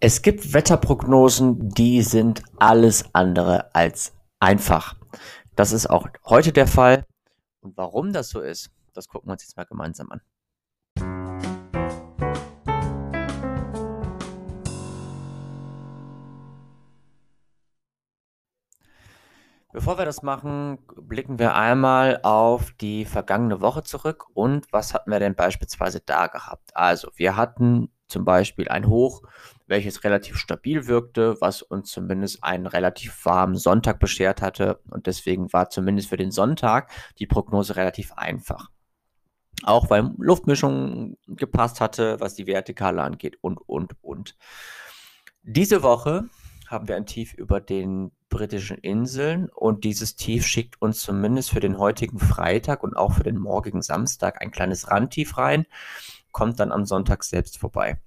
Es gibt Wetterprognosen, die sind alles andere als einfach. Das ist auch heute der Fall. Und warum das so ist, das gucken wir uns jetzt mal gemeinsam an. Bevor wir das machen, blicken wir einmal auf die vergangene Woche zurück und was hatten wir denn beispielsweise da gehabt? Also, wir hatten zum Beispiel ein Hoch, welches relativ stabil wirkte, was uns zumindest einen relativ warmen Sonntag beschert hatte und deswegen war zumindest für den Sonntag die Prognose relativ einfach. Auch weil Luftmischung gepasst hatte, was die Vertikale angeht und, und, und. Diese Woche haben wir ein Tief über den britischen Inseln und dieses Tief schickt uns zumindest für den heutigen Freitag und auch für den morgigen Samstag ein kleines Randtief rein, kommt dann am Sonntag selbst vorbei.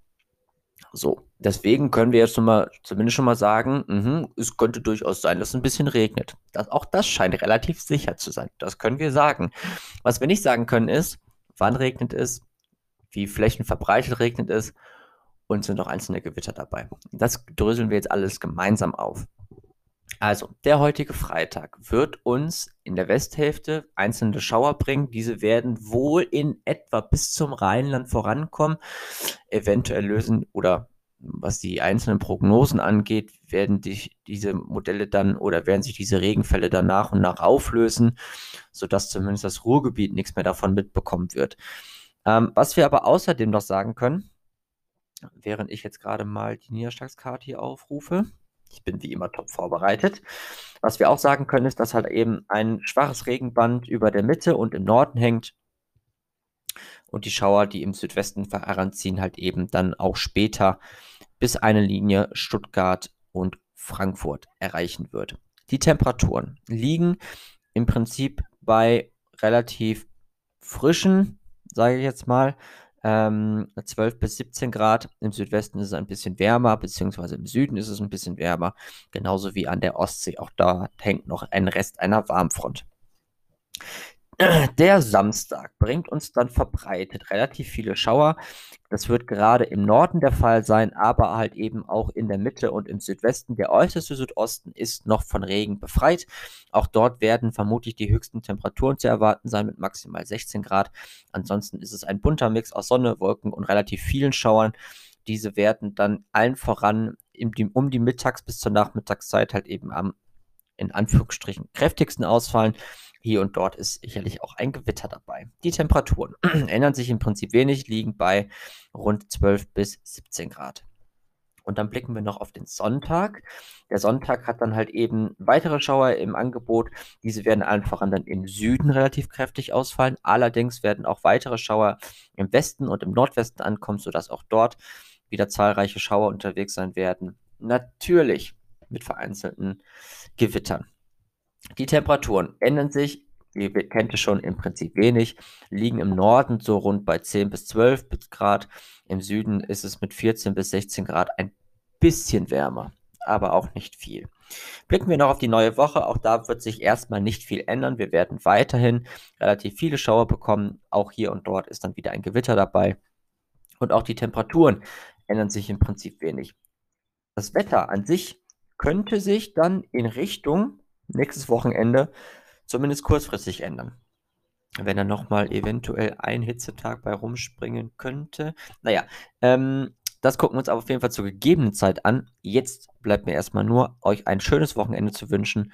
So, deswegen können wir jetzt schon mal, zumindest schon mal sagen, mh, es könnte durchaus sein, dass es ein bisschen regnet. Das, auch das scheint relativ sicher zu sein. Das können wir sagen. Was wir nicht sagen können ist, wann regnet es, wie flächenverbreitet regnet es und sind noch einzelne Gewitter dabei. Das dröseln wir jetzt alles gemeinsam auf. Also, der heutige Freitag wird uns in der Westhälfte einzelne Schauer bringen. Diese werden wohl in etwa bis zum Rheinland vorankommen. Eventuell lösen oder was die einzelnen Prognosen angeht, werden die, diese Modelle dann oder werden sich diese Regenfälle dann nach und nach auflösen, sodass zumindest das Ruhrgebiet nichts mehr davon mitbekommen wird. Ähm, was wir aber außerdem noch sagen können, während ich jetzt gerade mal die Niederschlagskarte hier aufrufe, ich bin wie immer top vorbereitet. Was wir auch sagen können, ist, dass halt eben ein schwaches Regenband über der Mitte und im Norden hängt. Und die Schauer, die im Südwesten heranziehen, halt eben dann auch später bis eine Linie Stuttgart und Frankfurt erreichen wird. Die Temperaturen liegen im Prinzip bei relativ frischen, sage ich jetzt mal, ähm, 12 bis 17 Grad. Im Südwesten ist es ein bisschen wärmer, beziehungsweise im Süden ist es ein bisschen wärmer. Genauso wie an der Ostsee. Auch da hängt noch ein Rest einer Warmfront. Der Samstag bringt uns dann verbreitet relativ viele Schauer. Das wird gerade im Norden der Fall sein, aber halt eben auch in der Mitte und im Südwesten. Der äußerste Südosten ist noch von Regen befreit. Auch dort werden vermutlich die höchsten Temperaturen zu erwarten sein mit maximal 16 Grad. Ansonsten ist es ein bunter Mix aus Sonne, Wolken und relativ vielen Schauern. Diese werden dann allen voran um die Mittags- bis zur Nachmittagszeit halt eben am in Anführungsstrichen kräftigsten ausfallen. Hier und dort ist sicherlich auch ein Gewitter dabei. Die Temperaturen ändern sich im Prinzip wenig, liegen bei rund 12 bis 17 Grad. Und dann blicken wir noch auf den Sonntag. Der Sonntag hat dann halt eben weitere Schauer im Angebot. Diese werden einfach dann im Süden relativ kräftig ausfallen. Allerdings werden auch weitere Schauer im Westen und im Nordwesten ankommen, sodass auch dort wieder zahlreiche Schauer unterwegs sein werden. Natürlich mit vereinzelten Gewittern. Die Temperaturen ändern sich, ihr kennt es schon im Prinzip wenig, liegen im Norden so rund bei 10 bis 12 Grad, im Süden ist es mit 14 bis 16 Grad ein bisschen wärmer, aber auch nicht viel. Blicken wir noch auf die neue Woche, auch da wird sich erstmal nicht viel ändern, wir werden weiterhin relativ viele Schauer bekommen, auch hier und dort ist dann wieder ein Gewitter dabei und auch die Temperaturen ändern sich im Prinzip wenig. Das Wetter an sich könnte sich dann in Richtung nächstes Wochenende zumindest kurzfristig ändern. Wenn dann nochmal eventuell ein Hitzetag bei rumspringen könnte. Naja, ähm, das gucken wir uns aber auf jeden Fall zur gegebenen Zeit an. Jetzt bleibt mir erstmal nur, euch ein schönes Wochenende zu wünschen.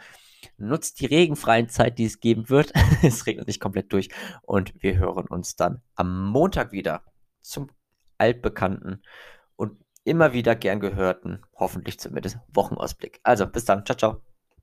Nutzt die regenfreien Zeit, die es geben wird. es regnet nicht komplett durch. Und wir hören uns dann am Montag wieder zum altbekannten und immer wieder gern gehörten, hoffentlich zumindest, Wochenausblick. Also bis dann. Ciao, ciao.